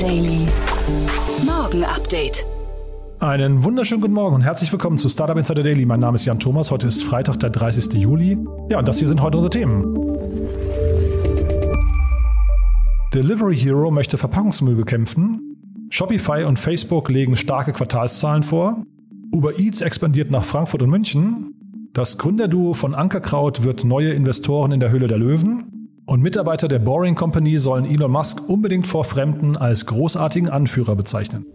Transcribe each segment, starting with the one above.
Daily. Morgen Update. Einen wunderschönen guten Morgen und herzlich willkommen zu Startup Insider Daily. Mein Name ist Jan Thomas. Heute ist Freitag, der 30. Juli. Ja, und das hier sind heute unsere Themen. Delivery Hero möchte Verpackungsmüll bekämpfen. Shopify und Facebook legen starke Quartalszahlen vor. Uber Eats expandiert nach Frankfurt und München. Das Gründerduo von Ankerkraut wird neue Investoren in der Höhle der Löwen. Und Mitarbeiter der Boring Company sollen Elon Musk unbedingt vor Fremden als großartigen Anführer bezeichnen.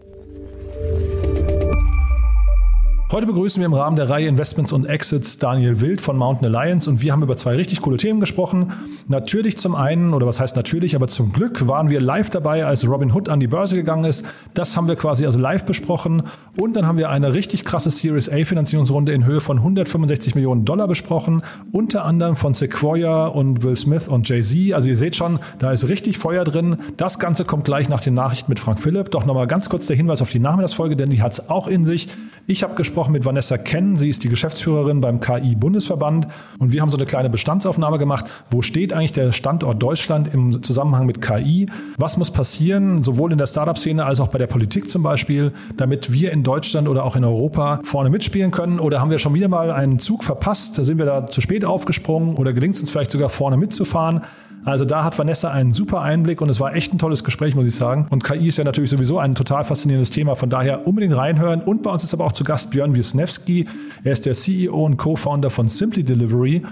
Heute begrüßen wir im Rahmen der Reihe Investments und Exits Daniel Wild von Mountain Alliance und wir haben über zwei richtig coole Themen gesprochen. Natürlich zum einen, oder was heißt natürlich, aber zum Glück waren wir live dabei, als Robin Hood an die Börse gegangen ist. Das haben wir quasi also live besprochen. Und dann haben wir eine richtig krasse Series A Finanzierungsrunde in Höhe von 165 Millionen Dollar besprochen. Unter anderem von Sequoia und Will Smith und Jay-Z. Also ihr seht schon, da ist richtig Feuer drin. Das Ganze kommt gleich nach den Nachrichten mit Frank Philipp. Doch nochmal ganz kurz der Hinweis auf die Nachmittagsfolge, denn die hat es auch in sich. Ich habe gesprochen mit Vanessa Kenn. Sie ist die Geschäftsführerin beim KI-Bundesverband. Und wir haben so eine kleine Bestandsaufnahme gemacht. Wo steht eigentlich der Standort Deutschland im Zusammenhang mit KI? Was muss passieren, sowohl in der Startup-Szene als auch bei der Politik zum Beispiel, damit wir in Deutschland oder auch in Europa vorne mitspielen können? Oder haben wir schon wieder mal einen Zug verpasst? Sind wir da zu spät aufgesprungen oder gelingt es uns vielleicht sogar vorne mitzufahren? Also da hat Vanessa einen super Einblick und es war echt ein tolles Gespräch, muss ich sagen. Und KI ist ja natürlich sowieso ein total faszinierendes Thema. Von daher unbedingt reinhören. Und bei uns ist aber auch zu Gast Björn Wisniewski. Er ist der CEO und Co-Founder von Simply Delivery.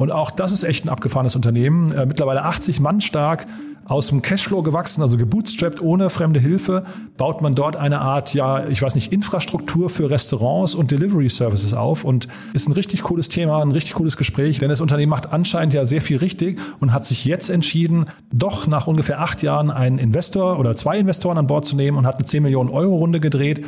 Und auch das ist echt ein abgefahrenes Unternehmen. Äh, mittlerweile 80 Mann stark aus dem Cashflow gewachsen, also gebootstrapped ohne fremde Hilfe, baut man dort eine Art, ja, ich weiß nicht, Infrastruktur für Restaurants und Delivery Services auf und ist ein richtig cooles Thema, ein richtig cooles Gespräch, denn das Unternehmen macht anscheinend ja sehr viel richtig und hat sich jetzt entschieden, doch nach ungefähr acht Jahren einen Investor oder zwei Investoren an Bord zu nehmen und hat eine 10 Millionen Euro Runde gedreht.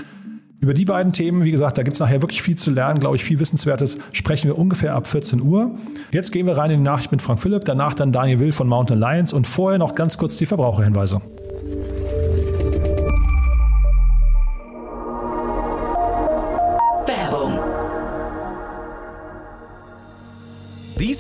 Über die beiden Themen, wie gesagt, da gibt es nachher wirklich viel zu lernen, glaube ich, viel Wissenswertes, sprechen wir ungefähr ab 14 Uhr. Jetzt gehen wir rein in die Nachricht mit Frank Philipp, danach dann Daniel Will von Mountain Alliance und vorher noch ganz kurz die Verbraucherhinweise.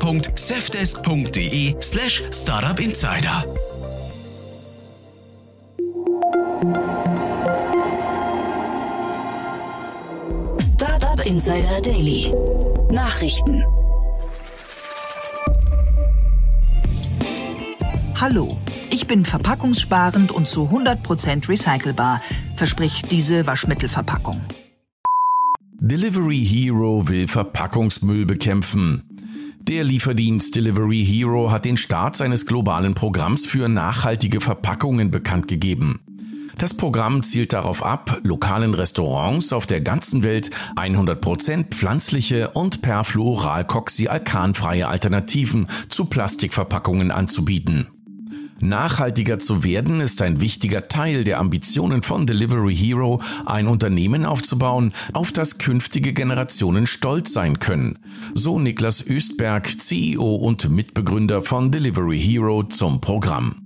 www.safdesk.de slash startupinsider. Startup Insider Daily. Nachrichten. Hallo, ich bin verpackungssparend und zu 100% recycelbar, verspricht diese Waschmittelverpackung. Delivery Hero will Verpackungsmüll bekämpfen. Der Lieferdienst Delivery Hero hat den Start seines globalen Programms für nachhaltige Verpackungen bekannt gegeben. Das Programm zielt darauf ab, lokalen Restaurants auf der ganzen Welt 100% pflanzliche und perfluoralkoxyalkanfreie Alternativen zu Plastikverpackungen anzubieten. Nachhaltiger zu werden ist ein wichtiger Teil der Ambitionen von Delivery Hero, ein Unternehmen aufzubauen, auf das künftige Generationen stolz sein können. So Niklas Östberg, CEO und Mitbegründer von Delivery Hero zum Programm.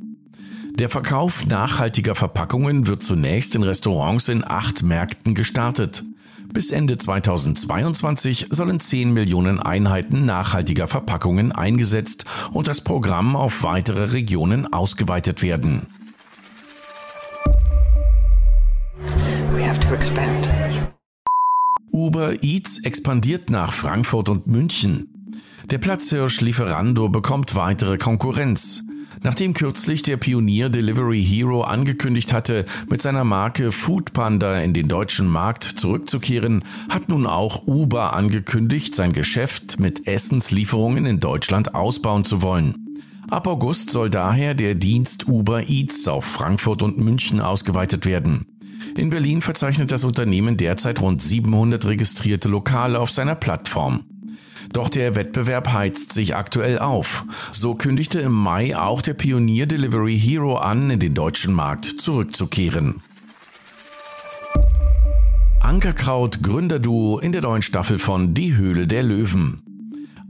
Der Verkauf nachhaltiger Verpackungen wird zunächst in Restaurants in acht Märkten gestartet. Bis Ende 2022 sollen 10 Millionen Einheiten nachhaltiger Verpackungen eingesetzt und das Programm auf weitere Regionen ausgeweitet werden. Uber Eats expandiert nach Frankfurt und München. Der Platzhirsch Lieferando bekommt weitere Konkurrenz. Nachdem kürzlich der Pionier Delivery Hero angekündigt hatte, mit seiner Marke Foodpanda in den deutschen Markt zurückzukehren, hat nun auch Uber angekündigt, sein Geschäft mit Essenslieferungen in Deutschland ausbauen zu wollen. Ab August soll daher der Dienst Uber Eats auf Frankfurt und München ausgeweitet werden. In Berlin verzeichnet das Unternehmen derzeit rund 700 registrierte Lokale auf seiner Plattform. Doch der Wettbewerb heizt sich aktuell auf. So kündigte im Mai auch der Pionier Delivery Hero an, in den deutschen Markt zurückzukehren. Ankerkraut Gründerduo in der neuen Staffel von Die Höhle der Löwen.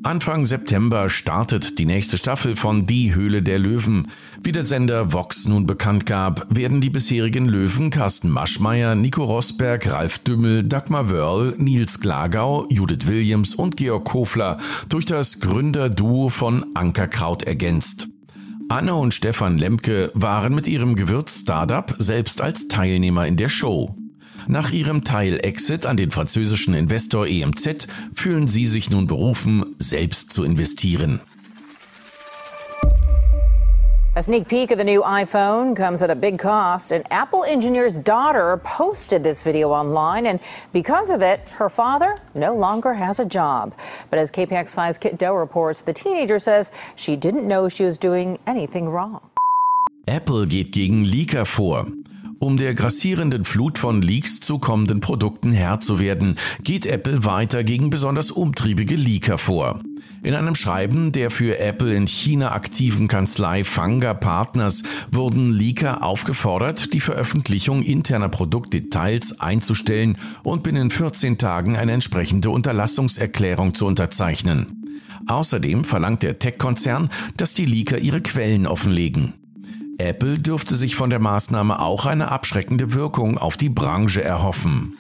Anfang September startet die nächste Staffel von Die Höhle der Löwen. Wie der Sender Vox nun bekannt gab, werden die bisherigen Löwen Carsten Maschmeyer, Nico Rosberg, Ralf Dümmel, Dagmar Wörl, Nils Glagau, Judith Williams und Georg Kofler durch das Gründerduo von Ankerkraut ergänzt. Anne und Stefan Lemke waren mit ihrem Gewürz-Startup selbst als Teilnehmer in der Show. Nach ihrem Teil-Exit an den französischen Investor EMZ fühlen sie sich nun berufen, selbst zu investieren. A sneak peek of the new iPhone comes at a big cost. An Apple engineer's daughter posted this video online, and because of it, her father no longer has a job. But as KPX5's Kit Doe reports, the teenager says she didn't know she was doing anything wrong. Apple geht gegen Leaker vor. Um der grassierenden Flut von Leaks zu kommenden Produkten Herr zu werden, geht Apple weiter gegen besonders umtriebige Leaker vor. In einem Schreiben der für Apple in China aktiven Kanzlei Fanga Partners wurden Leaker aufgefordert, die Veröffentlichung interner Produktdetails einzustellen und binnen 14 Tagen eine entsprechende Unterlassungserklärung zu unterzeichnen. Außerdem verlangt der Tech-Konzern, dass die Leaker ihre Quellen offenlegen. Apple dürfte sich von der Maßnahme auch eine abschreckende Wirkung auf die Branche erhoffen.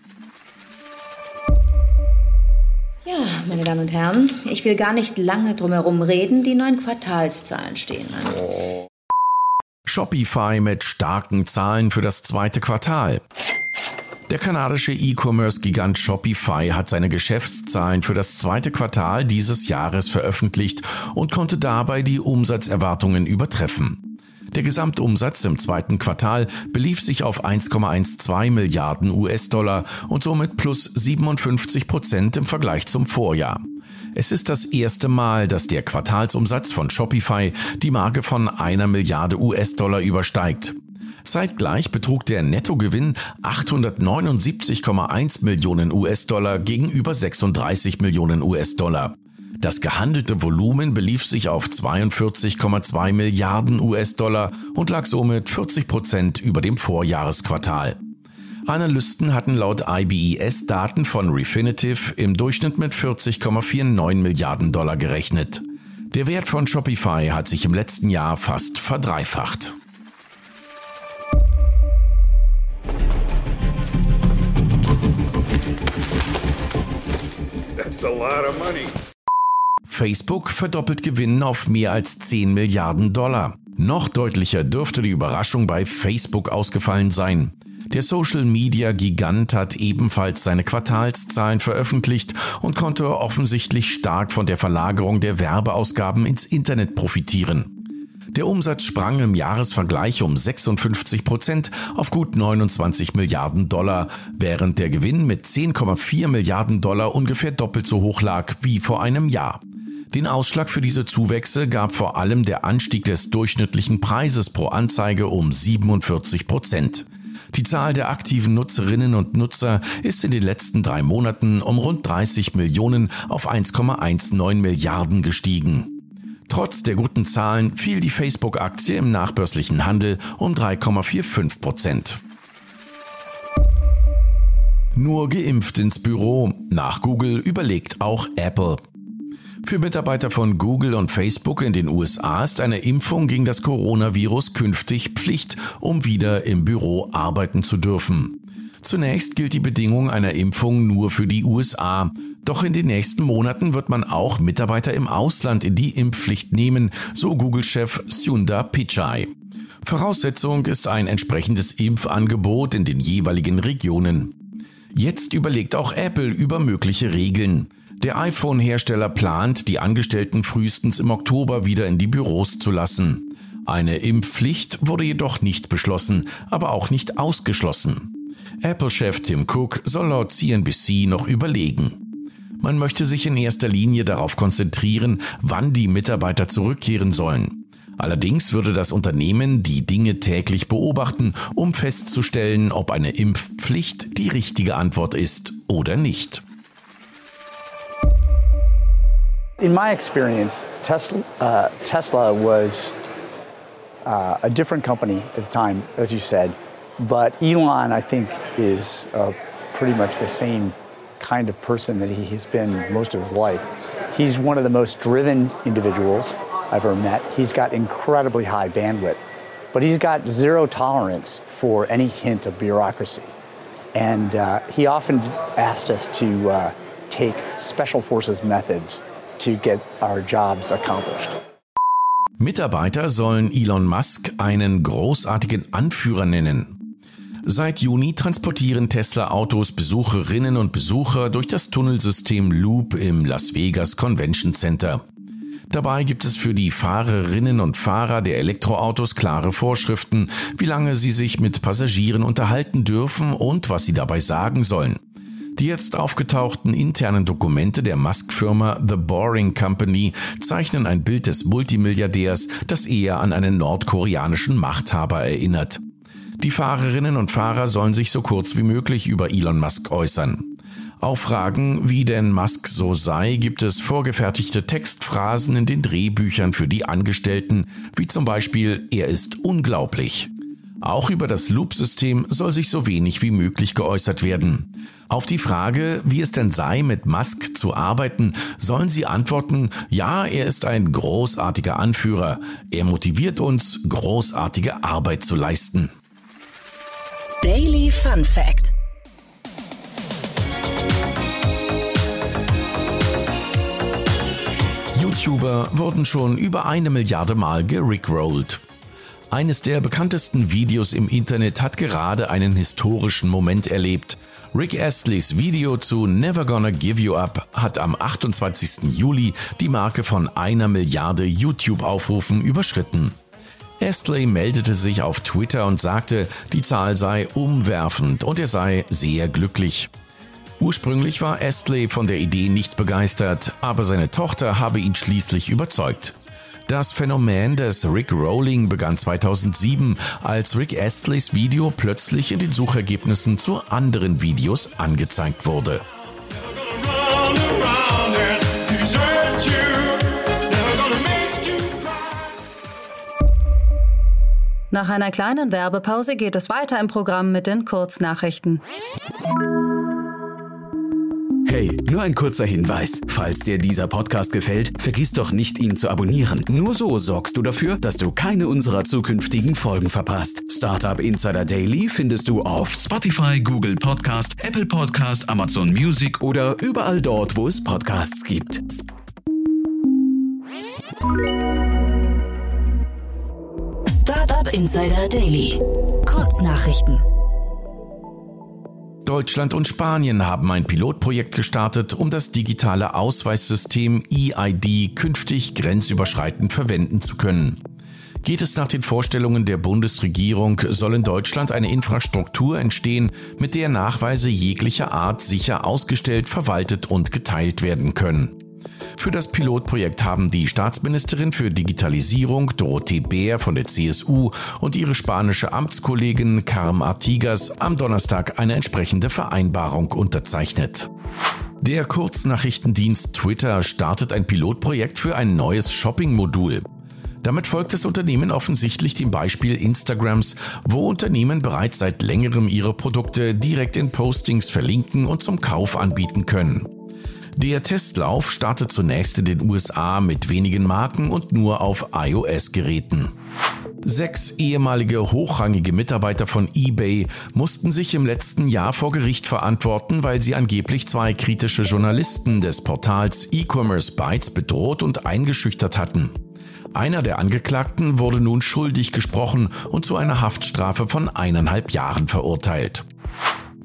Ja, meine Damen und Herren, ich will gar nicht lange drumherum reden, die neuen Quartalszahlen stehen an. Shopify mit starken Zahlen für das zweite Quartal. Der kanadische E-Commerce-Gigant Shopify hat seine Geschäftszahlen für das zweite Quartal dieses Jahres veröffentlicht und konnte dabei die Umsatzerwartungen übertreffen. Der Gesamtumsatz im zweiten Quartal belief sich auf 1,12 Milliarden US-Dollar und somit plus 57 Prozent im Vergleich zum Vorjahr. Es ist das erste Mal, dass der Quartalsumsatz von Shopify die Marke von einer Milliarde US-Dollar übersteigt. Zeitgleich betrug der Nettogewinn 879,1 Millionen US-Dollar gegenüber 36 Millionen US-Dollar. Das gehandelte Volumen belief sich auf 42,2 Milliarden US-Dollar und lag somit 40 Prozent über dem Vorjahresquartal. Analysten hatten laut IBES Daten von Refinitiv im Durchschnitt mit 40,49 Milliarden Dollar gerechnet. Der Wert von Shopify hat sich im letzten Jahr fast verdreifacht. That's a lot of money. Facebook verdoppelt Gewinn auf mehr als 10 Milliarden Dollar. Noch deutlicher dürfte die Überraschung bei Facebook ausgefallen sein. Der Social-Media-Gigant hat ebenfalls seine Quartalszahlen veröffentlicht und konnte offensichtlich stark von der Verlagerung der Werbeausgaben ins Internet profitieren. Der Umsatz sprang im Jahresvergleich um 56 Prozent auf gut 29 Milliarden Dollar, während der Gewinn mit 10,4 Milliarden Dollar ungefähr doppelt so hoch lag wie vor einem Jahr. Den Ausschlag für diese Zuwächse gab vor allem der Anstieg des durchschnittlichen Preises pro Anzeige um 47 Prozent. Die Zahl der aktiven Nutzerinnen und Nutzer ist in den letzten drei Monaten um rund 30 Millionen auf 1,19 Milliarden gestiegen. Trotz der guten Zahlen fiel die Facebook-Aktie im nachbörslichen Handel um 3,45 Prozent. Nur geimpft ins Büro. Nach Google überlegt auch Apple. Für Mitarbeiter von Google und Facebook in den USA ist eine Impfung gegen das Coronavirus künftig Pflicht, um wieder im Büro arbeiten zu dürfen. Zunächst gilt die Bedingung einer Impfung nur für die USA. Doch in den nächsten Monaten wird man auch Mitarbeiter im Ausland in die Impfpflicht nehmen, so Google-Chef Sundar Pichai. Voraussetzung ist ein entsprechendes Impfangebot in den jeweiligen Regionen. Jetzt überlegt auch Apple über mögliche Regeln. Der iPhone-Hersteller plant, die Angestellten frühestens im Oktober wieder in die Büros zu lassen. Eine Impfpflicht wurde jedoch nicht beschlossen, aber auch nicht ausgeschlossen. Apple-Chef Tim Cook soll laut CNBC noch überlegen. Man möchte sich in erster Linie darauf konzentrieren, wann die Mitarbeiter zurückkehren sollen. Allerdings würde das Unternehmen die Dinge täglich beobachten, um festzustellen, ob eine Impfpflicht die richtige Antwort ist oder nicht. In my experience, Tesla, uh, Tesla was uh, a different company at the time, as you said. But Elon, I think, is uh, pretty much the same kind of person that he has been most of his life. He's one of the most driven individuals I've ever met. He's got incredibly high bandwidth, but he's got zero tolerance for any hint of bureaucracy. And uh, he often asked us to uh, take special forces methods to get our jobs accomplished. Mitarbeiter sollen Elon Musk einen großartigen Anführer nennen. Seit Juni transportieren Tesla-Autos Besucherinnen und Besucher durch das Tunnelsystem Loop im Las Vegas Convention Center. Dabei gibt es für die Fahrerinnen und Fahrer der Elektroautos klare Vorschriften, wie lange sie sich mit Passagieren unterhalten dürfen und was sie dabei sagen sollen. Die jetzt aufgetauchten internen Dokumente der Musk-Firma The Boring Company zeichnen ein Bild des Multimilliardärs, das eher an einen nordkoreanischen Machthaber erinnert. Die Fahrerinnen und Fahrer sollen sich so kurz wie möglich über Elon Musk äußern. Auf Fragen, wie denn Musk so sei, gibt es vorgefertigte Textphrasen in den Drehbüchern für die Angestellten, wie zum Beispiel Er ist unglaublich. Auch über das Loop-System soll sich so wenig wie möglich geäußert werden. Auf die Frage, wie es denn sei, mit Musk zu arbeiten, sollen sie antworten, ja, er ist ein großartiger Anführer. Er motiviert uns, großartige Arbeit zu leisten. Daily Fun Fact. YouTuber wurden schon über eine Milliarde Mal gerickrollt. Eines der bekanntesten Videos im Internet hat gerade einen historischen Moment erlebt. Rick Astleys Video zu Never Gonna Give You Up hat am 28. Juli die Marke von einer Milliarde YouTube-Aufrufen überschritten. Astley meldete sich auf Twitter und sagte, die Zahl sei umwerfend und er sei sehr glücklich. Ursprünglich war Astley von der Idee nicht begeistert, aber seine Tochter habe ihn schließlich überzeugt. Das Phänomen des Rick Rolling begann 2007, als Rick Astleys Video plötzlich in den Suchergebnissen zu anderen Videos angezeigt wurde. Nach einer kleinen Werbepause geht es weiter im Programm mit den Kurznachrichten. Hey, nur ein kurzer Hinweis. Falls dir dieser Podcast gefällt, vergiss doch nicht, ihn zu abonnieren. Nur so sorgst du dafür, dass du keine unserer zukünftigen Folgen verpasst. Startup Insider Daily findest du auf Spotify, Google Podcast, Apple Podcast, Amazon Music oder überall dort, wo es Podcasts gibt. Startup Insider Daily. Kurznachrichten. Deutschland und Spanien haben ein Pilotprojekt gestartet, um das digitale Ausweissystem EID künftig grenzüberschreitend verwenden zu können. Geht es nach den Vorstellungen der Bundesregierung, soll in Deutschland eine Infrastruktur entstehen, mit der Nachweise jeglicher Art sicher ausgestellt, verwaltet und geteilt werden können. Für das Pilotprojekt haben die Staatsministerin für Digitalisierung Dorothee Bär von der CSU und ihre spanische Amtskollegin Carm Artigas am Donnerstag eine entsprechende Vereinbarung unterzeichnet. Der Kurznachrichtendienst Twitter startet ein Pilotprojekt für ein neues Shopping-Modul. Damit folgt das Unternehmen offensichtlich dem Beispiel Instagrams, wo Unternehmen bereits seit längerem ihre Produkte direkt in Postings verlinken und zum Kauf anbieten können. Der Testlauf startet zunächst in den USA mit wenigen Marken und nur auf iOS-Geräten. Sechs ehemalige hochrangige Mitarbeiter von eBay mussten sich im letzten Jahr vor Gericht verantworten, weil sie angeblich zwei kritische Journalisten des Portals E-Commerce Bytes bedroht und eingeschüchtert hatten. Einer der Angeklagten wurde nun schuldig gesprochen und zu einer Haftstrafe von eineinhalb Jahren verurteilt.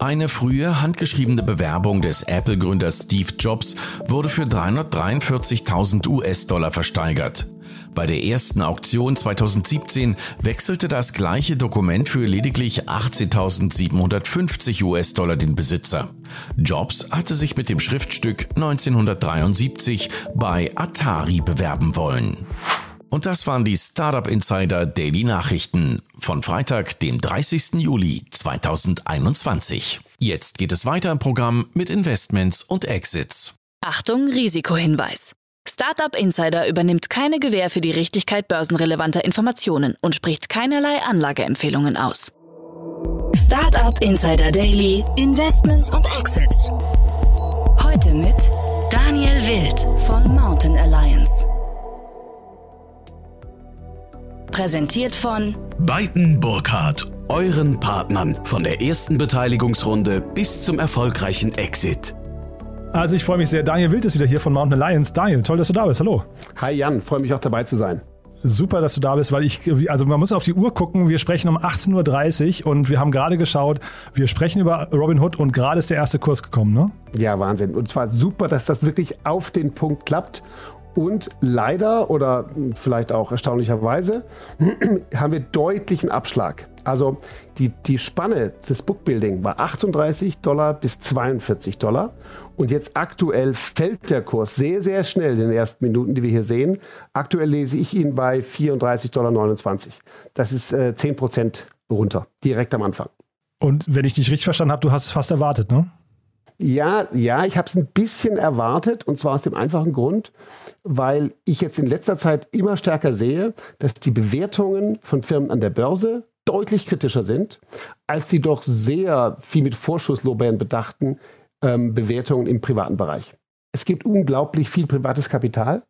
Eine frühe handgeschriebene Bewerbung des Apple-Gründers Steve Jobs wurde für 343.000 US-Dollar versteigert. Bei der ersten Auktion 2017 wechselte das gleiche Dokument für lediglich 18.750 US-Dollar den Besitzer. Jobs hatte sich mit dem Schriftstück 1973 bei Atari bewerben wollen. Und das waren die Startup Insider Daily Nachrichten von Freitag, dem 30. Juli 2021. Jetzt geht es weiter im Programm mit Investments und Exits. Achtung, Risikohinweis. Startup Insider übernimmt keine Gewähr für die Richtigkeit börsenrelevanter Informationen und spricht keinerlei Anlageempfehlungen aus. Startup Insider Daily, Investments und Exits. Heute mit Daniel Wild von Mountain Alliance. Präsentiert von Beiten Burkhardt, euren Partnern von der ersten Beteiligungsrunde bis zum erfolgreichen Exit. Also ich freue mich sehr. Daniel Wild ist wieder hier von Mountain Alliance. Daniel, toll, dass du da bist. Hallo. Hi Jan, freue mich auch dabei zu sein. Super, dass du da bist, weil ich, also man muss auf die Uhr gucken. Wir sprechen um 18.30 Uhr und wir haben gerade geschaut, wir sprechen über Robin Hood und gerade ist der erste Kurs gekommen, ne? Ja, Wahnsinn. Und zwar super, dass das wirklich auf den Punkt klappt. Und leider oder vielleicht auch erstaunlicherweise haben wir deutlichen Abschlag. Also die, die Spanne des Bookbuilding war 38 Dollar bis 42 Dollar. Und jetzt aktuell fällt der Kurs sehr, sehr schnell in den ersten Minuten, die wir hier sehen. Aktuell lese ich ihn bei 34,29 Dollar. Das ist äh, 10 Prozent runter, direkt am Anfang. Und wenn ich dich richtig verstanden habe, du hast es fast erwartet, ne? Ja, ja, ich habe es ein bisschen erwartet und zwar aus dem einfachen Grund, weil ich jetzt in letzter Zeit immer stärker sehe, dass die Bewertungen von Firmen an der Börse deutlich kritischer sind, als die doch sehr viel mit Vorschusslorbeeren bedachten ähm, Bewertungen im privaten Bereich. Es gibt unglaublich viel privates Kapital,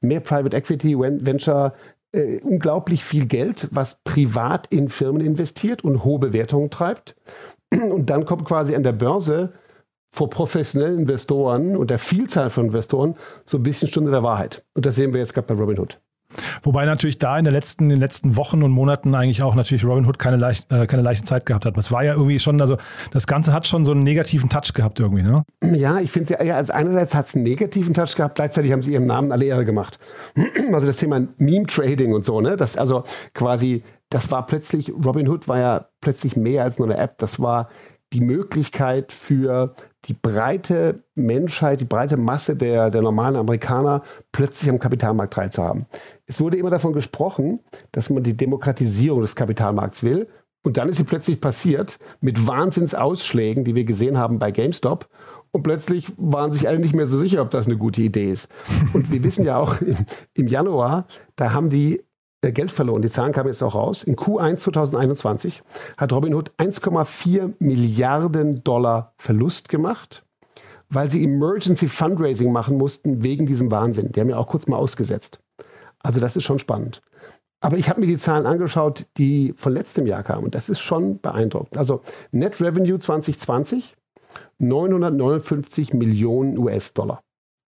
mehr Private Equity, Venture, äh, unglaublich viel Geld, was privat in Firmen investiert und hohe Bewertungen treibt. Und dann kommt quasi an der Börse vor professionellen Investoren und der Vielzahl von Investoren so ein bisschen Stunde der Wahrheit. Und das sehen wir jetzt gerade bei Robinhood. Wobei natürlich da in, der letzten, in den letzten Wochen und Monaten eigentlich auch natürlich Robinhood keine, leicht, äh, keine leichte Zeit gehabt hat. Das war ja irgendwie schon, also das Ganze hat schon so einen negativen Touch gehabt irgendwie, ne? Ja, ich finde ja, also einerseits hat es einen negativen Touch gehabt, gleichzeitig haben sie ihrem Namen alle Ehre gemacht. Also das Thema Meme-Trading und so, ne? Das also quasi, das war plötzlich, Robinhood war ja plötzlich mehr als nur eine App, das war die Möglichkeit für die breite Menschheit, die breite Masse der, der normalen Amerikaner plötzlich am Kapitalmarkt teilzuhaben. Es wurde immer davon gesprochen, dass man die Demokratisierung des Kapitalmarkts will. Und dann ist sie plötzlich passiert mit Wahnsinnsausschlägen, die wir gesehen haben bei GameStop. Und plötzlich waren sich alle nicht mehr so sicher, ob das eine gute Idee ist. Und wir wissen ja auch, im, Januar, da haben die Geld verloren. Die Zahlen kamen jetzt auch raus. In Q1 2021 hat Robinhood 1,4 Milliarden Dollar Verlust gemacht, weil sie Emergency Fundraising machen mussten wegen diesem Wahnsinn. Die haben ja auch kurz mal ausgesetzt. Also das ist schon spannend. Aber ich habe mir die Zahlen angeschaut, die von letztem Jahr kamen. Und das ist schon beeindruckend. Also Net Revenue 2020 959 Millionen US-Dollar.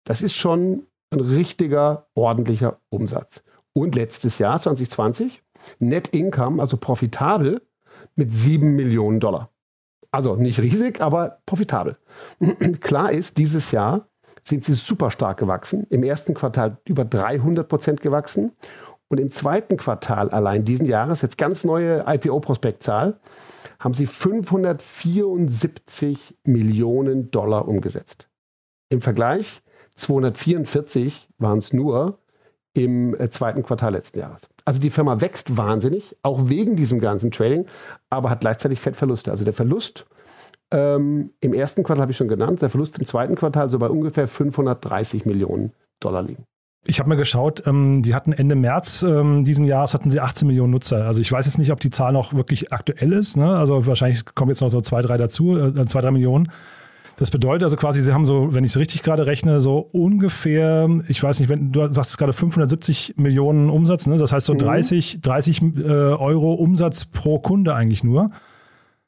Das ist schon ein richtiger, ordentlicher Umsatz und letztes Jahr 2020 Net Income, also profitabel, mit 7 Millionen Dollar. Also nicht riesig, aber profitabel. Klar ist, dieses Jahr sind sie super stark gewachsen. Im ersten Quartal über 300 Prozent gewachsen. Und im zweiten Quartal allein diesen Jahres, jetzt ganz neue IPO-Prospektzahl, haben sie 574 Millionen Dollar umgesetzt. Im Vergleich 244 waren es nur im äh, zweiten Quartal letzten Jahres. Also die Firma wächst wahnsinnig, auch wegen diesem ganzen Trading, aber hat gleichzeitig Fettverluste. Also der Verlust ähm, im ersten Quartal habe ich schon genannt, der Verlust im zweiten Quartal so bei ungefähr 530 Millionen Dollar liegen. Ich habe mal geschaut, ähm, die hatten Ende März ähm, diesen Jahres hatten sie 18 Millionen Nutzer. Also ich weiß jetzt nicht, ob die Zahl noch wirklich aktuell ist. Ne? Also wahrscheinlich kommen jetzt noch so zwei, drei dazu, äh, zwei, drei Millionen. Das bedeutet also quasi, sie haben so, wenn ich es richtig gerade rechne, so ungefähr, ich weiß nicht, wenn du sagst gerade 570 Millionen Umsatz, ne? das heißt so 30, mhm. 30 äh, Euro Umsatz pro Kunde eigentlich nur.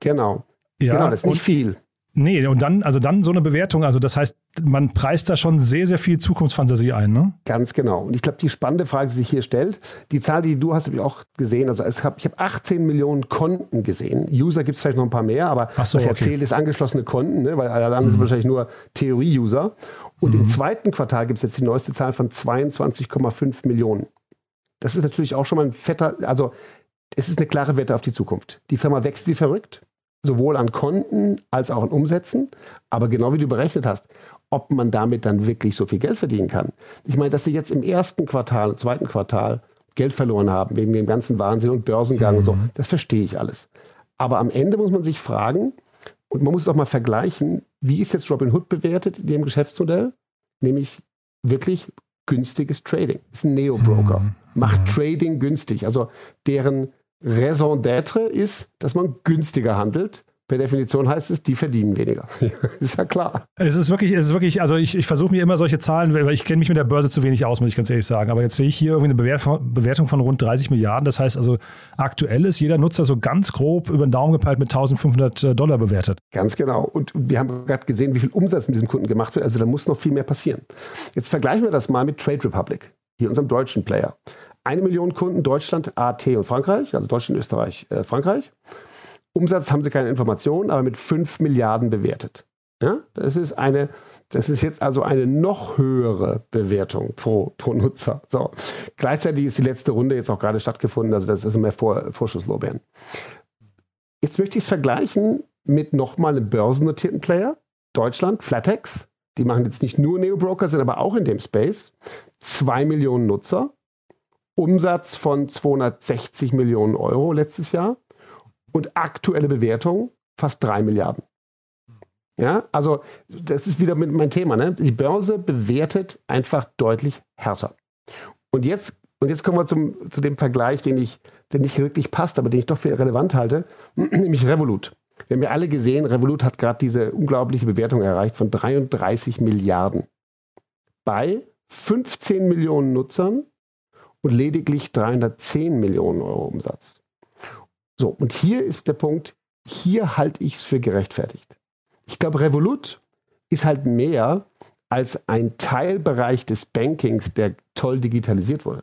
Genau. Ja, genau, das ist nicht viel. Nee, und dann, also dann so eine Bewertung, also das heißt, man preist da schon sehr, sehr viel Zukunftsfantasie ein, ne? Ganz genau. Und ich glaube, die spannende Frage, die sich hier stellt, die Zahl, die du hast, habe ich auch gesehen. Also ich habe hab 18 Millionen Konten gesehen. User gibt es vielleicht noch ein paar mehr, aber so, was okay. erzählt, ist angeschlossene Konten, ne? weil alle anderen mhm. sind wahrscheinlich nur Theorie-User. Und mhm. im zweiten Quartal gibt es jetzt die neueste Zahl von 22,5 Millionen. Das ist natürlich auch schon mal ein fetter, also es ist eine klare Wette auf die Zukunft. Die Firma wächst wie verrückt sowohl an Konten als auch an Umsätzen. Aber genau wie du berechnet hast, ob man damit dann wirklich so viel Geld verdienen kann. Ich meine, dass sie jetzt im ersten Quartal, im zweiten Quartal Geld verloren haben wegen dem ganzen Wahnsinn und Börsengang mhm. und so, mhm. das verstehe ich alles. Aber am Ende muss man sich fragen, und man muss es auch mal vergleichen, wie ist jetzt Robinhood bewertet in dem Geschäftsmodell? Nämlich wirklich günstiges Trading. Ist ein Neo-Broker. Mhm. Macht mhm. Trading günstig. Also deren Raison d'être ist, dass man günstiger handelt per Definition heißt es, die verdienen weniger. ist ja klar. Es ist wirklich, es ist wirklich, also ich, ich versuche mir immer solche Zahlen, weil ich kenne mich mit der Börse zu wenig aus, muss ich ganz ehrlich sagen. Aber jetzt sehe ich hier irgendwie eine Bewertung von rund 30 Milliarden. Das heißt also, aktuell ist jeder Nutzer so ganz grob über den Daumen gepeilt mit 1500 äh, Dollar bewertet. Ganz genau. Und wir haben gerade gesehen, wie viel Umsatz mit diesem Kunden gemacht wird. Also da muss noch viel mehr passieren. Jetzt vergleichen wir das mal mit Trade Republic, hier unserem deutschen Player. Eine Million Kunden Deutschland, AT und Frankreich, also Deutschland, Österreich, äh, Frankreich. Umsatz haben sie keine Informationen, aber mit 5 Milliarden bewertet. Ja? Das ist eine, das ist jetzt also eine noch höhere Bewertung pro, pro Nutzer. So. Gleichzeitig ist die letzte Runde jetzt auch gerade stattgefunden, also das ist mehr Vor, Vorschusslorbeeren. Jetzt möchte ich es vergleichen mit nochmal einem börsennotierten Player, Deutschland, Flatex. Die machen jetzt nicht nur Neo-Broker, sind aber auch in dem Space. Zwei Millionen Nutzer, Umsatz von 260 Millionen Euro letztes Jahr und aktuelle Bewertung fast drei Milliarden. Ja, also das ist wieder mein Thema. Ne? Die Börse bewertet einfach deutlich härter. Und jetzt, und jetzt kommen wir zum, zu dem Vergleich, den ich, der nicht wirklich passt, aber den ich doch für relevant halte, nämlich Revolut. Wir haben ja alle gesehen, Revolut hat gerade diese unglaubliche Bewertung erreicht von 33 Milliarden. Bei 15 Millionen Nutzern und lediglich 310 Millionen Euro Umsatz. So, und hier ist der Punkt, hier halte ich es für gerechtfertigt. Ich glaube, Revolut ist halt mehr als ein Teilbereich des Bankings, der toll digitalisiert wurde.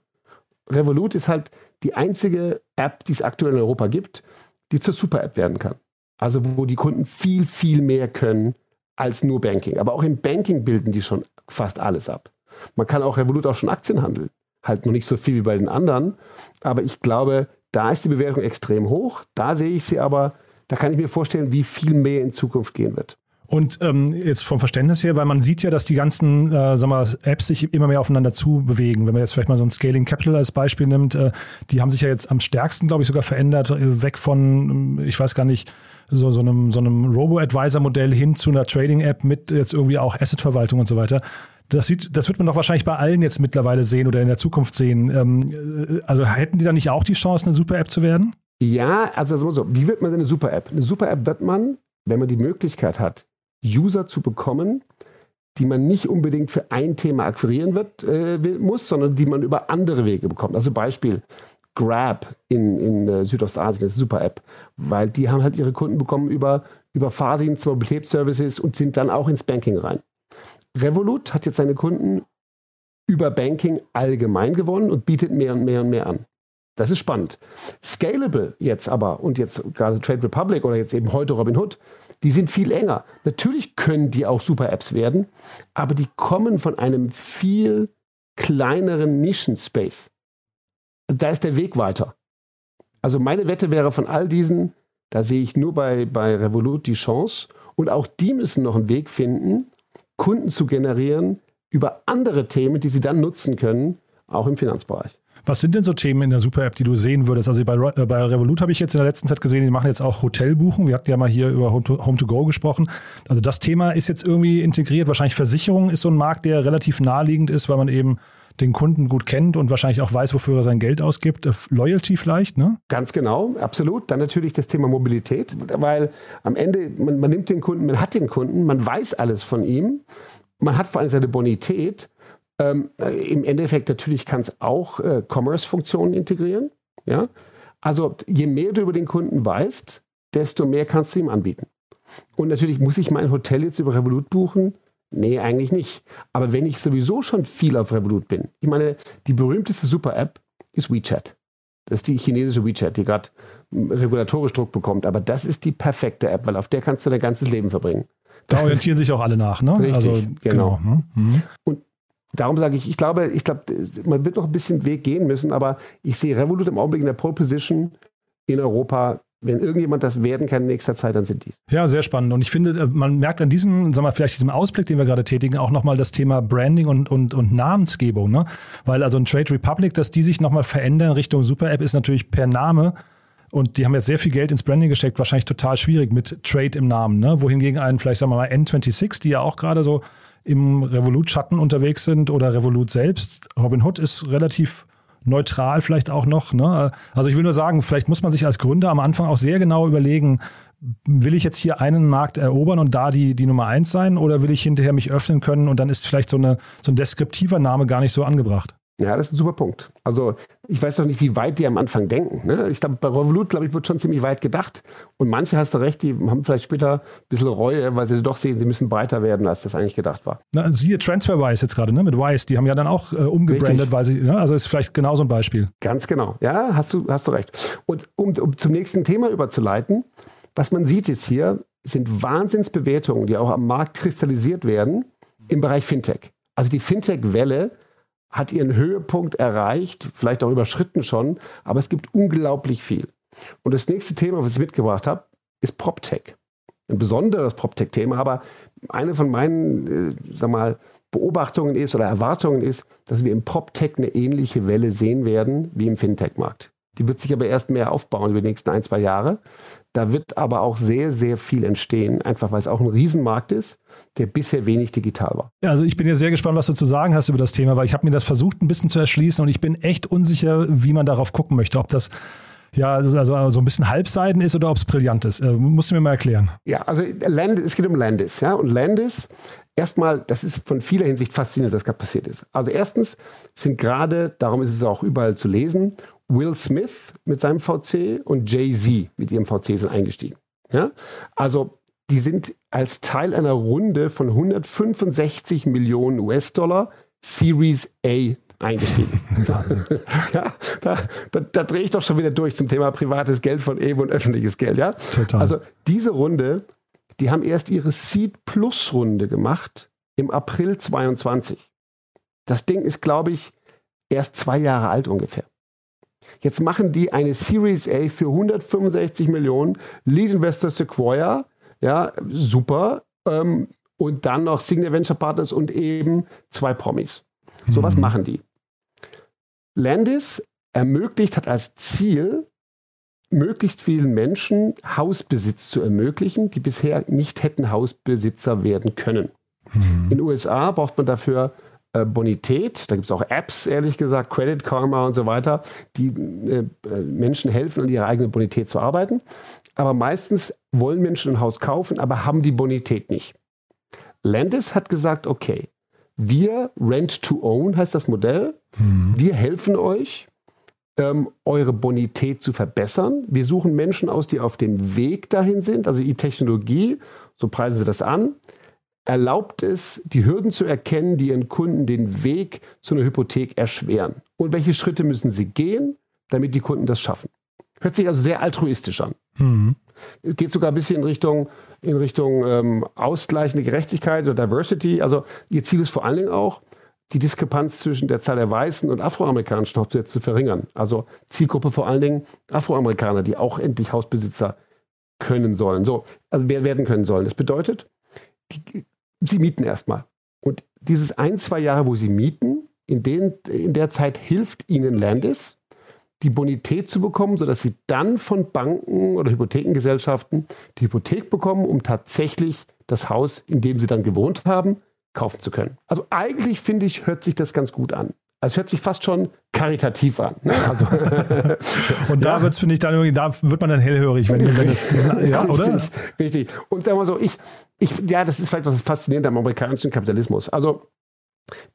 Revolut ist halt die einzige App, die es aktuell in Europa gibt, die zur Super-App werden kann. Also wo die Kunden viel, viel mehr können als nur Banking. Aber auch im Banking bilden die schon fast alles ab. Man kann auch Revolut auch schon Aktien handeln. Halt noch nicht so viel wie bei den anderen. Aber ich glaube, da ist die Bewertung extrem hoch. Da sehe ich sie aber, da kann ich mir vorstellen, wie viel mehr in Zukunft gehen wird. Und ähm, jetzt vom Verständnis her, weil man sieht ja, dass die ganzen äh, sagen wir, Apps sich immer mehr aufeinander zu bewegen. Wenn man jetzt vielleicht mal so ein Scaling Capital als Beispiel nimmt, äh, die haben sich ja jetzt am stärksten, glaube ich, sogar verändert, äh, weg von, ich weiß gar nicht, so, so einem, so einem Robo-Advisor-Modell hin zu einer Trading-App mit jetzt irgendwie auch Asset-Verwaltung und so weiter. Das, sieht, das wird man doch wahrscheinlich bei allen jetzt mittlerweile sehen oder in der Zukunft sehen. Ähm, also hätten die da nicht auch die Chance, eine Super-App zu werden? Ja, also so, wie wird man denn eine Super-App? Eine Super-App wird man, wenn man die Möglichkeit hat, User zu bekommen, die man nicht unbedingt für ein Thema akquirieren wird, äh, muss, sondern die man über andere Wege bekommt. Also Beispiel Grab in, in äh, Südostasien, ist eine super App, weil die haben halt ihre Kunden bekommen über, über Fahrdienst, Mobilitätsservices und sind dann auch ins Banking rein. Revolut hat jetzt seine Kunden über Banking allgemein gewonnen und bietet mehr und mehr und mehr an. Das ist spannend. Scalable jetzt aber und jetzt gerade Trade Republic oder jetzt eben heute Robinhood, die sind viel enger. Natürlich können die auch super Apps werden, aber die kommen von einem viel kleineren Nischen-Space. Da ist der Weg weiter. Also meine Wette wäre von all diesen, da sehe ich nur bei, bei Revolut die Chance und auch die müssen noch einen Weg finden, Kunden zu generieren über andere Themen, die sie dann nutzen können, auch im Finanzbereich. Was sind denn so Themen in der Super-App, die du sehen würdest? Also bei, äh, bei Revolut habe ich jetzt in der letzten Zeit gesehen, die machen jetzt auch Hotelbuchen. Wir hatten ja mal hier über Home-to-Go gesprochen. Also das Thema ist jetzt irgendwie integriert. Wahrscheinlich Versicherung ist so ein Markt, der relativ naheliegend ist, weil man eben den Kunden gut kennt und wahrscheinlich auch weiß, wofür er sein Geld ausgibt. Äh, Loyalty vielleicht, ne? Ganz genau, absolut. Dann natürlich das Thema Mobilität, weil am Ende, man, man nimmt den Kunden, man hat den Kunden, man weiß alles von ihm, man hat vor allem seine Bonität. Ähm, äh, Im Endeffekt natürlich kann es auch äh, Commerce-Funktionen integrieren. Ja? Also je mehr du über den Kunden weißt, desto mehr kannst du ihm anbieten. Und natürlich muss ich mein Hotel jetzt über Revolut buchen. Nee, eigentlich nicht. Aber wenn ich sowieso schon viel auf Revolut bin, ich meine, die berühmteste Super-App ist WeChat. Das ist die chinesische WeChat, die gerade regulatorisch Druck bekommt. Aber das ist die perfekte App, weil auf der kannst du dein ganzes Leben verbringen. Da orientieren sich auch alle nach, ne? Richtig, also, genau. genau. Ne? Mhm. Und darum sage ich, ich glaube, ich glaube, man wird noch ein bisschen Weg gehen müssen, aber ich sehe Revolut im Augenblick in der Pole Position in Europa wenn irgendjemand das werden kann in nächster Zeit, dann sind die. Ja, sehr spannend. Und ich finde, äh, man merkt an diesem, sagen wir, vielleicht diesem Ausblick, den wir gerade tätigen, auch nochmal das Thema Branding und, und, und Namensgebung. Ne? Weil also ein Trade Republic, dass die sich nochmal verändern Richtung Super App, ist natürlich per Name und die haben ja sehr viel Geld ins Branding gesteckt, wahrscheinlich total schwierig mit Trade im Namen. Ne? Wohingegen einen, vielleicht sagen wir mal N26, die ja auch gerade so im Revolut-Schatten unterwegs sind oder Revolut selbst. Robinhood ist relativ neutral vielleicht auch noch. Ne? Also ich will nur sagen, vielleicht muss man sich als Gründer am Anfang auch sehr genau überlegen, will ich jetzt hier einen Markt erobern und da die, die Nummer eins sein oder will ich hinterher mich öffnen können und dann ist vielleicht so, eine, so ein deskriptiver Name gar nicht so angebracht? Ja, das ist ein super Punkt. Also ich weiß doch nicht, wie weit die am Anfang denken. Ne? Ich glaube, bei Revolut, glaube ich, wird schon ziemlich weit gedacht. Und manche, hast du recht, die haben vielleicht später ein bisschen Reue, weil sie doch sehen, sie müssen breiter werden, als das eigentlich gedacht war. Na, siehe TransferWise jetzt gerade, ne? mit Wise, die haben ja dann auch äh, umgebrandet, weil sie, ne? also ist vielleicht genau so ein Beispiel. Ganz genau, ja, hast du, hast du recht. Und um, um zum nächsten Thema überzuleiten, was man sieht jetzt hier, sind Wahnsinnsbewertungen, die auch am Markt kristallisiert werden im Bereich Fintech. Also die Fintech-Welle hat ihren Höhepunkt erreicht, vielleicht auch überschritten schon, aber es gibt unglaublich viel. Und das nächste Thema, was ich mitgebracht habe, ist PropTech. Ein besonderes PropTech-Thema, aber eine von meinen, äh, sag mal, Beobachtungen ist oder Erwartungen ist, dass wir im PropTech eine ähnliche Welle sehen werden wie im Fintech-Markt. Die wird sich aber erst mehr aufbauen über die nächsten ein, zwei Jahre. Da wird aber auch sehr, sehr viel entstehen, einfach weil es auch ein Riesenmarkt ist, der bisher wenig digital war. Ja, also ich bin ja sehr gespannt, was du zu sagen hast über das Thema, weil ich habe mir das versucht, ein bisschen zu erschließen und ich bin echt unsicher, wie man darauf gucken möchte. Ob das ja, also, also so ein bisschen Halbseiden ist oder ob es brillant ist. Äh, musst du mir mal erklären. Ja, also Land, es geht um Landis, ja. Und Landis, erstmal, das ist von vieler Hinsicht faszinierend, was gerade passiert ist. Also erstens sind gerade, darum ist es auch überall zu lesen, Will Smith mit seinem VC und Jay-Z mit ihrem VC sind eingestiegen. Ja? Also die sind als Teil einer Runde von 165 Millionen US-Dollar Series A eingestiegen. ja, da, da, da drehe ich doch schon wieder durch zum Thema privates Geld von Evo und öffentliches Geld. Ja? Total. Also diese Runde, die haben erst ihre Seed Plus Runde gemacht im April 22. Das Ding ist, glaube ich, erst zwei Jahre alt ungefähr. Jetzt machen die eine Series A für 165 Millionen, Lead Investor Sequoia, ja, super. Ähm, und dann noch Signal Venture Partners und eben zwei Promis. So, was mhm. machen die? Landis ermöglicht, hat als Ziel, möglichst vielen Menschen Hausbesitz zu ermöglichen, die bisher nicht hätten Hausbesitzer werden können. Mhm. In den USA braucht man dafür äh, Bonität. Da gibt es auch Apps, ehrlich gesagt, Credit Karma und so weiter, die äh, äh, Menschen helfen, an ihrer eigenen Bonität zu arbeiten. Aber meistens wollen Menschen ein Haus kaufen, aber haben die Bonität nicht. Landis hat gesagt, okay, wir Rent to Own heißt das Modell. Mhm. Wir helfen euch, ähm, eure Bonität zu verbessern. Wir suchen Menschen aus, die auf dem Weg dahin sind, also die Technologie, so preisen sie das an, erlaubt es, die Hürden zu erkennen, die ihren Kunden den Weg zu einer Hypothek erschweren. Und welche Schritte müssen sie gehen, damit die Kunden das schaffen. Hört sich also sehr altruistisch an. Mhm. Geht sogar ein bisschen in Richtung, in Richtung ähm, ausgleichende Gerechtigkeit oder Diversity. Also ihr Ziel ist vor allen Dingen auch, die Diskrepanz zwischen der Zahl der weißen und afroamerikanischen Hausbesitzer zu verringern. Also Zielgruppe vor allen Dingen Afroamerikaner, die auch endlich Hausbesitzer können sollen. So, also werden können sollen. Das bedeutet, die, sie mieten erstmal. Und dieses ein, zwei Jahre, wo sie mieten, in, den, in der Zeit hilft ihnen Landis, die Bonität zu bekommen, sodass sie dann von Banken oder Hypothekengesellschaften die Hypothek bekommen, um tatsächlich das Haus, in dem sie dann gewohnt haben, kaufen zu können. Also eigentlich finde ich, hört sich das ganz gut an. Also hört sich fast schon karitativ an. Ne? Also und da ja. wird's, finde ich, dann irgendwie, da wird man dann hellhörig, wenn, wenn das diesen, ja, richtig, oder? Richtig. Und sagen wir so, ich, ich, ja, das ist vielleicht das Faszinierende am amerikanischen Kapitalismus. Also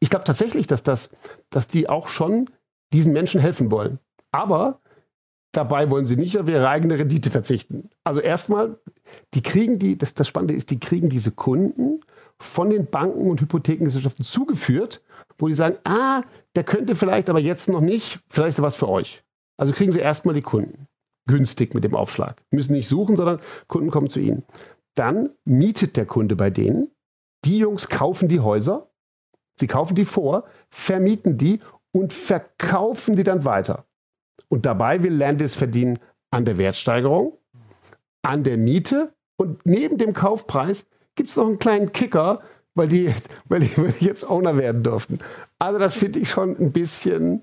ich glaube tatsächlich, dass das, dass die auch schon diesen Menschen helfen wollen. Aber dabei wollen sie nicht auf ihre eigene Rendite verzichten. Also erstmal, die kriegen die, das, das Spannende ist, die kriegen diese Kunden von den Banken und Hypothekengesellschaften zugeführt, wo die sagen, ah, der könnte vielleicht, aber jetzt noch nicht, vielleicht ist was für euch. Also kriegen sie erstmal die Kunden. Günstig mit dem Aufschlag. Müssen nicht suchen, sondern Kunden kommen zu ihnen. Dann mietet der Kunde bei denen. Die Jungs kaufen die Häuser. Sie kaufen die vor, vermieten die und verkaufen die dann weiter. Und dabei will Landis verdienen an der Wertsteigerung, an der Miete und neben dem Kaufpreis gibt es noch einen kleinen Kicker, weil die, weil, die, jetzt Owner werden durften. Also das finde ich schon ein bisschen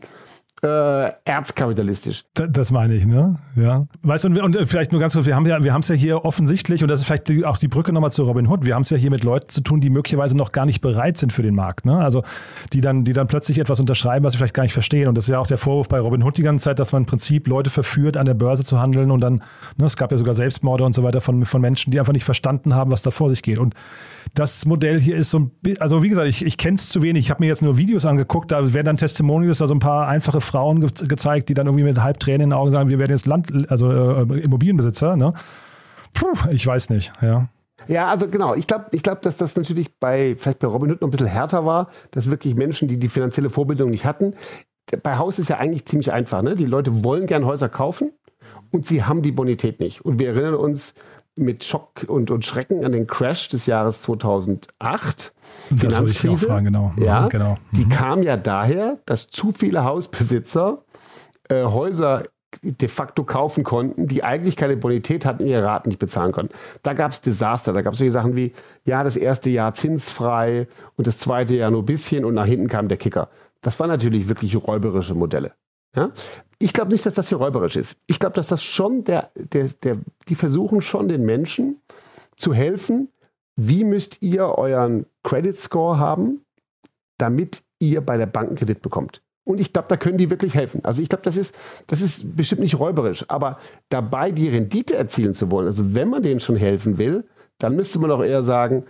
äh, erzkapitalistisch. Das, meine ich, ne? Ja. Weißt du, und, und vielleicht nur ganz kurz, wir haben ja, wir haben es ja hier offensichtlich, und das ist vielleicht die, auch die Brücke nochmal zu Robin Hood, wir haben es ja hier mit Leuten zu tun, die möglicherweise noch gar nicht bereit sind für den Markt. Ne? Also die dann, die dann plötzlich etwas unterschreiben, was sie vielleicht gar nicht verstehen. Und das ist ja auch der Vorwurf bei Robin Hood die ganze Zeit, dass man im Prinzip Leute verführt, an der Börse zu handeln und dann, ne, es gab ja sogar Selbstmorde und so weiter von, von Menschen, die einfach nicht verstanden haben, was da vor sich geht. Und das Modell hier ist so ein also wie gesagt, ich, ich kenne es zu wenig. Ich habe mir jetzt nur Videos angeguckt, da werden dann Testimonials, da so ein paar einfache Frauen ge gezeigt, die dann irgendwie mit halb Tränen in den Augen sagen, wir werden jetzt Land, also äh, Immobilienbesitzer. Ne? Puh, ich weiß nicht, ja. Ja, also genau. Ich glaube, ich glaub, dass das natürlich bei, vielleicht bei Robin Hood noch ein bisschen härter war, dass wirklich Menschen, die die finanzielle Vorbildung nicht hatten. Bei Haus ist ja eigentlich ziemlich einfach. Ne? Die Leute wollen gern Häuser kaufen und sie haben die Bonität nicht. Und wir erinnern uns mit Schock und, und Schrecken an den Crash des Jahres 2008. Das wollte ich auch fragen, genau. Ja, genau. Die mhm. kam ja daher, dass zu viele Hausbesitzer äh, Häuser de facto kaufen konnten, die eigentlich keine Bonität hatten, ihre Raten nicht bezahlen konnten. Da gab es Desaster, da gab es solche Sachen wie, ja, das erste Jahr zinsfrei und das zweite Jahr nur ein bisschen und nach hinten kam der Kicker. Das waren natürlich wirklich räuberische Modelle. Ja? Ich glaube nicht, dass das hier räuberisch ist. Ich glaube, dass das schon der, der, der, die versuchen schon den Menschen zu helfen, wie müsst ihr euren Credit Score haben, damit ihr bei der Bank Kredit bekommt. Und ich glaube, da können die wirklich helfen. Also ich glaube, das ist, das ist bestimmt nicht räuberisch. Aber dabei die Rendite erzielen zu wollen, also wenn man denen schon helfen will, dann müsste man auch eher sagen,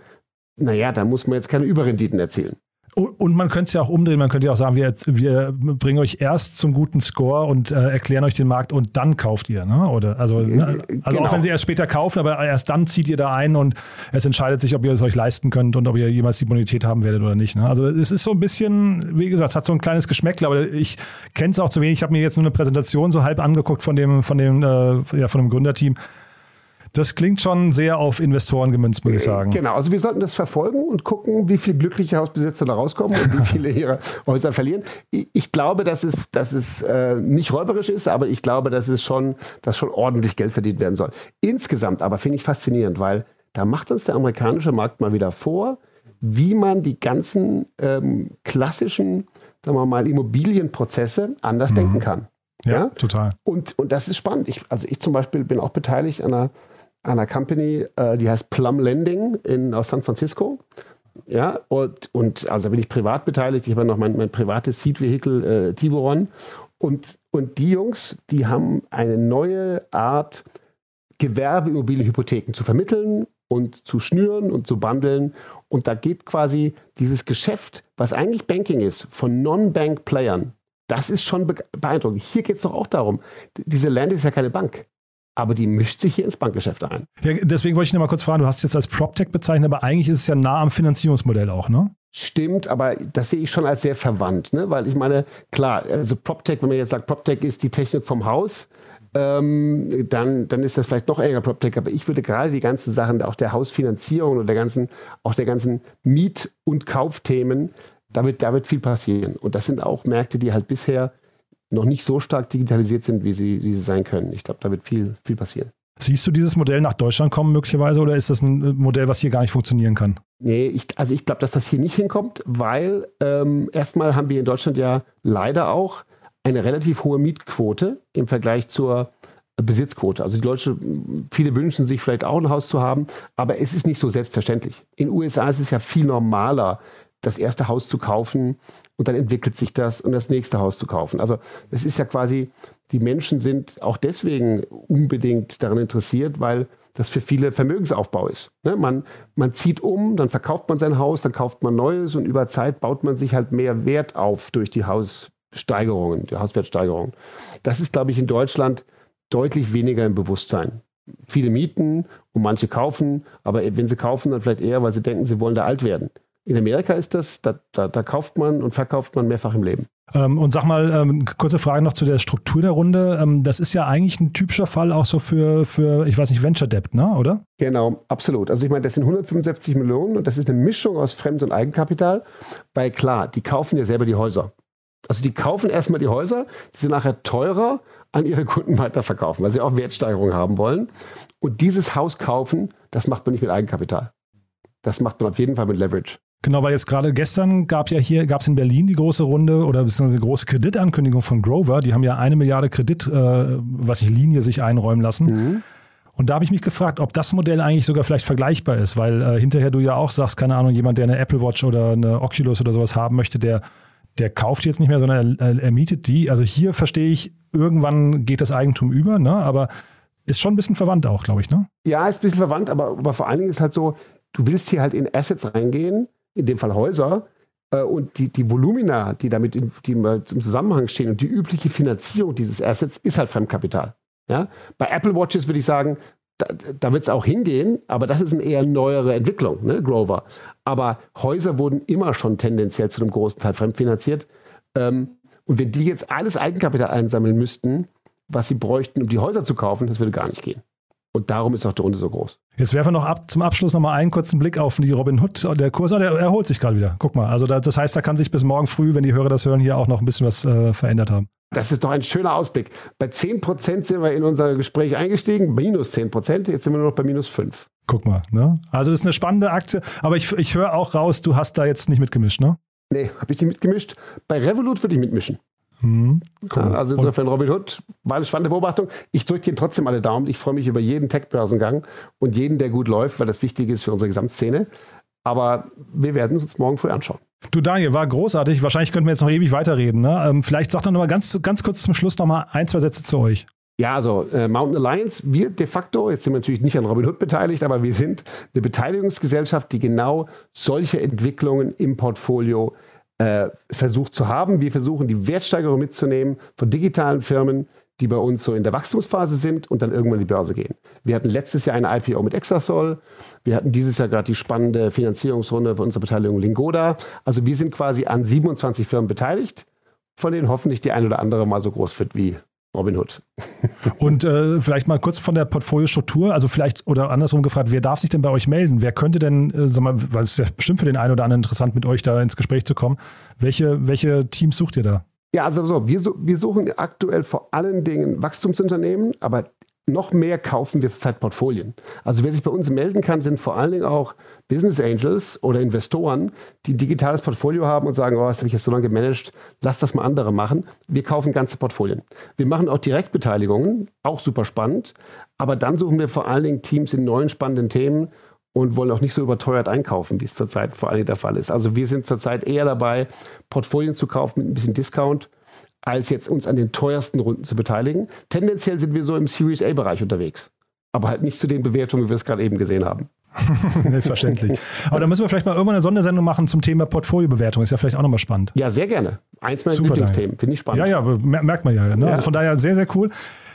naja, da muss man jetzt keine Überrenditen erzielen. Und man könnte es ja auch umdrehen, man könnte ja auch sagen, wir, wir bringen euch erst zum guten Score und äh, erklären euch den Markt und dann kauft ihr. Ne? Oder, also ne? also genau. auch wenn sie erst später kaufen, aber erst dann zieht ihr da ein und es entscheidet sich, ob ihr es euch leisten könnt und ob ihr jemals die Bonität haben werdet oder nicht. Ne? Also es ist so ein bisschen, wie gesagt, es hat so ein kleines Geschmäckle, aber ich kenne es auch zu wenig. Ich habe mir jetzt nur eine Präsentation so halb angeguckt von dem, von dem, äh, ja, von dem Gründerteam. Das klingt schon sehr auf Investoren gemünzt, muss ich sagen. Genau, also wir sollten das verfolgen und gucken, wie viele glückliche Hausbesitzer da rauskommen und wie viele ihre Häuser verlieren. Ich glaube, dass es, dass es äh, nicht räuberisch ist, aber ich glaube, dass es schon, dass schon ordentlich Geld verdient werden soll. Insgesamt aber finde ich faszinierend, weil da macht uns der amerikanische Markt mal wieder vor, wie man die ganzen ähm, klassischen, sagen wir mal, Immobilienprozesse anders mhm. denken kann. Ja, ja, total. Und, und das ist spannend. Ich, also ich zum Beispiel bin auch beteiligt an einer einer Company, äh, die heißt Plum Lending in, aus San Francisco. Ja, und, und also bin ich privat beteiligt. Ich habe noch mein, mein privates Seed-Vehikel äh, Tiburon. Und, und die Jungs, die haben eine neue Art, Gewerbeimmobilienhypotheken zu vermitteln und zu schnüren und zu bundeln. Und da geht quasi dieses Geschäft, was eigentlich Banking ist, von Non-Bank-Playern, das ist schon beeindruckend. Hier geht es doch auch darum, diese Land ist ja keine Bank aber die mischt sich hier ins Bankgeschäft ein. Ja, deswegen wollte ich noch mal kurz fragen, du hast es jetzt als PropTech bezeichnet, aber eigentlich ist es ja nah am Finanzierungsmodell auch, ne? Stimmt, aber das sehe ich schon als sehr verwandt, ne? weil ich meine, klar, also PropTech, wenn man jetzt sagt, PropTech ist die Technik vom Haus, ähm, dann, dann ist das vielleicht noch enger PropTech, aber ich würde gerade die ganzen Sachen, auch der Hausfinanzierung und der ganzen, auch der ganzen Miet- und Kaufthemen, da wird, da wird viel passieren. Und das sind auch Märkte, die halt bisher noch nicht so stark digitalisiert sind, wie sie, wie sie sein können. Ich glaube, da wird viel, viel passieren. Siehst du dieses Modell nach Deutschland kommen möglicherweise oder ist das ein Modell, was hier gar nicht funktionieren kann? Nee, ich, also ich glaube, dass das hier nicht hinkommt, weil ähm, erstmal haben wir in Deutschland ja leider auch eine relativ hohe Mietquote im Vergleich zur Besitzquote. Also die Leute, viele wünschen sich vielleicht auch ein Haus zu haben, aber es ist nicht so selbstverständlich. In den USA ist es ja viel normaler, das erste Haus zu kaufen und dann entwickelt sich das und das nächste Haus zu kaufen. Also es ist ja quasi, die Menschen sind auch deswegen unbedingt daran interessiert, weil das für viele Vermögensaufbau ist. Ne? Man, man zieht um, dann verkauft man sein Haus, dann kauft man Neues und über Zeit baut man sich halt mehr Wert auf durch die Haussteigerungen, die Hauswertsteigerungen. Das ist, glaube ich, in Deutschland deutlich weniger im Bewusstsein. Viele mieten und manche kaufen, aber wenn sie kaufen, dann vielleicht eher, weil sie denken, sie wollen da alt werden. In Amerika ist das, da, da, da kauft man und verkauft man mehrfach im Leben. Ähm, und sag mal, ähm, kurze Frage noch zu der Struktur der Runde. Ähm, das ist ja eigentlich ein typischer Fall auch so für, für ich weiß nicht, Venture Debt, ne? oder? Genau, absolut. Also ich meine, das sind 165 Millionen und das ist eine Mischung aus Fremd- und Eigenkapital. Weil klar, die kaufen ja selber die Häuser. Also die kaufen erstmal die Häuser, die sind nachher teurer an ihre Kunden weiterverkaufen, weil sie auch Wertsteigerungen haben wollen. Und dieses Haus kaufen, das macht man nicht mit Eigenkapital. Das macht man auf jeden Fall mit Leverage. Genau, weil jetzt gerade gestern gab ja hier, gab es in Berlin die große Runde oder beziehungsweise die große Kreditankündigung von Grover. Die haben ja eine Milliarde Kredit, äh, was sich Linie sich einräumen lassen. Mhm. Und da habe ich mich gefragt, ob das Modell eigentlich sogar vielleicht vergleichbar ist, weil äh, hinterher du ja auch sagst, keine Ahnung, jemand, der eine Apple Watch oder eine Oculus oder sowas haben möchte, der, der kauft jetzt nicht mehr, sondern er, er mietet die. Also hier verstehe ich, irgendwann geht das Eigentum über, ne? aber ist schon ein bisschen verwandt auch, glaube ich, ne? Ja, ist ein bisschen verwandt, aber, aber vor allen Dingen ist halt so, du willst hier halt in Assets reingehen, in dem Fall Häuser, äh, und die, die Volumina, die damit in, die im Zusammenhang stehen und die übliche Finanzierung dieses Assets ist halt Fremdkapital. Ja? Bei Apple Watches würde ich sagen, da, da wird es auch hingehen, aber das ist eine eher neuere Entwicklung, ne, Grover. Aber Häuser wurden immer schon tendenziell zu einem großen Teil fremdfinanziert. Ähm, und wenn die jetzt alles Eigenkapital einsammeln müssten, was sie bräuchten, um die Häuser zu kaufen, das würde gar nicht gehen. Und darum ist auch der Runde so groß. Jetzt werfen wir noch ab, zum Abschluss noch mal einen kurzen Blick auf die Robin Hood. Der Kurs, der erholt sich gerade wieder. Guck mal, also das heißt, da kann sich bis morgen früh, wenn die Hörer das hören, hier auch noch ein bisschen was äh, verändert haben. Das ist doch ein schöner Ausblick. Bei 10% sind wir in unser Gespräch eingestiegen, minus 10%, jetzt sind wir nur noch bei minus 5. Guck mal, ne? Also das ist eine spannende Aktie, aber ich, ich höre auch raus, du hast da jetzt nicht mitgemischt, ne? Nee, habe ich nicht mitgemischt. Bei Revolut würde ich mitmischen. Hm, cool. also insofern Robin Hood war eine spannende Beobachtung. Ich drücke Ihnen trotzdem alle Daumen. Ich freue mich über jeden Tech-Börsengang und jeden, der gut läuft, weil das wichtig ist für unsere Gesamtszene. Aber wir werden es uns morgen früh anschauen. Du Daniel, war großartig. Wahrscheinlich könnten wir jetzt noch ewig weiterreden. Ne? Ähm, vielleicht sag doch noch mal ganz, ganz kurz zum Schluss noch mal ein, zwei Sätze zu euch. Ja, also äh, Mountain Alliance, wir de facto, jetzt sind wir natürlich nicht an Robin Hood beteiligt, aber wir sind eine Beteiligungsgesellschaft, die genau solche Entwicklungen im Portfolio äh, versucht zu haben. Wir versuchen die Wertsteigerung mitzunehmen von digitalen Firmen, die bei uns so in der Wachstumsphase sind und dann irgendwann in die Börse gehen. Wir hatten letztes Jahr eine IPO mit Exasol. Wir hatten dieses Jahr gerade die spannende Finanzierungsrunde für unsere Beteiligung Lingoda. Also wir sind quasi an 27 Firmen beteiligt, von denen hoffentlich die ein oder andere mal so groß wird wie Robin Hood. Und äh, vielleicht mal kurz von der Portfoliostruktur, also vielleicht oder andersrum gefragt, wer darf sich denn bei euch melden? Wer könnte denn, äh, sag mal, weil es ist ja bestimmt für den einen oder anderen interessant, mit euch da ins Gespräch zu kommen. Welche, welche Teams sucht ihr da? Ja, also so, wir, wir suchen aktuell vor allen Dingen Wachstumsunternehmen, aber noch mehr kaufen wir zurzeit Portfolien. Also wer sich bei uns melden kann, sind vor allen Dingen auch Business Angels oder Investoren, die ein digitales Portfolio haben und sagen, oh, das habe ich jetzt so lange gemanagt, lass das mal andere machen. Wir kaufen ganze Portfolien. Wir machen auch Direktbeteiligungen, auch super spannend, aber dann suchen wir vor allen Dingen Teams in neuen spannenden Themen und wollen auch nicht so überteuert einkaufen, wie es zurzeit vor allen Dingen der Fall ist. Also wir sind zurzeit eher dabei, Portfolien zu kaufen mit ein bisschen Discount, als jetzt uns an den teuersten Runden zu beteiligen. Tendenziell sind wir so im Series A-Bereich unterwegs. Aber halt nicht zu den Bewertungen, wie wir es gerade eben gesehen haben. Selbstverständlich. Aber da müssen wir vielleicht mal irgendwann eine Sondersendung machen zum Thema Portfoliobewertung. Ist ja vielleicht auch nochmal spannend. Ja, sehr gerne. Eins meiner Lieblingsthemen. Finde ich spannend. Ja, ja, merkt man ja, ne? ja. Also von daher sehr, sehr cool.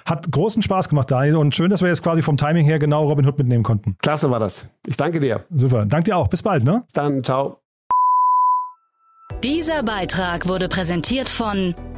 Hat großen Spaß gemacht, Daniel. Und schön, dass wir jetzt quasi vom Timing her genau Robin Hood mitnehmen konnten. Klasse war das. Ich danke dir. Super. Danke dir auch. Bis bald, ne? Bis dann. Ciao. Dieser Beitrag wurde präsentiert von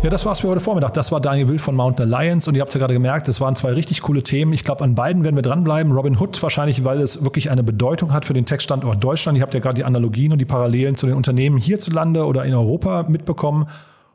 Ja, das war's für heute Vormittag. Das war Daniel Will von Mountain Alliance und ihr habt ja gerade gemerkt, es waren zwei richtig coole Themen. Ich glaube, an beiden werden wir dranbleiben. Robin Hood wahrscheinlich, weil es wirklich eine Bedeutung hat für den Tech-Standort Deutschland. Ihr habt ja gerade die Analogien und die Parallelen zu den Unternehmen hierzulande oder in Europa mitbekommen.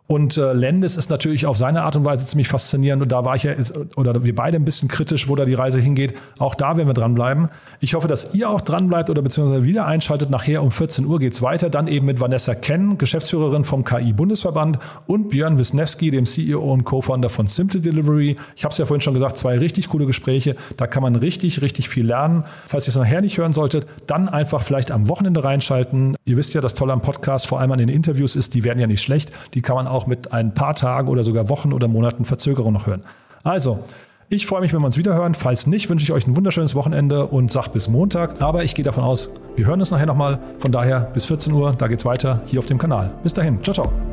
Und äh, Landis ist natürlich auf seine Art und Weise ziemlich faszinierend. Und da war ich ja, oder wir beide ein bisschen kritisch, wo da die Reise hingeht. Auch da werden wir dranbleiben. Ich hoffe, dass ihr auch dranbleibt oder beziehungsweise wieder einschaltet. Nachher um 14 Uhr geht's weiter. Dann eben mit Vanessa Ken, Geschäftsführerin vom KI-Bundesverband und Björn Wisniewski, dem CEO und Co-Founder von Simple Delivery. Ich habe es ja vorhin schon gesagt, zwei richtig coole Gespräche. Da kann man richtig, richtig viel lernen. Falls ihr es nachher nicht hören solltet, dann einfach vielleicht am Wochenende reinschalten. Ihr wisst ja, das Tolle am Podcast, vor allem an den Interviews ist, die werden ja nicht schlecht. Die kann man auch mit ein paar Tagen oder sogar Wochen oder Monaten Verzögerung noch hören. Also, ich freue mich, wenn wir uns wieder hören. Falls nicht, wünsche ich euch ein wunderschönes Wochenende und sag bis Montag. Aber ich gehe davon aus, wir hören uns nachher nochmal. Von daher bis 14 Uhr, da geht's weiter hier auf dem Kanal. Bis dahin, ciao, ciao.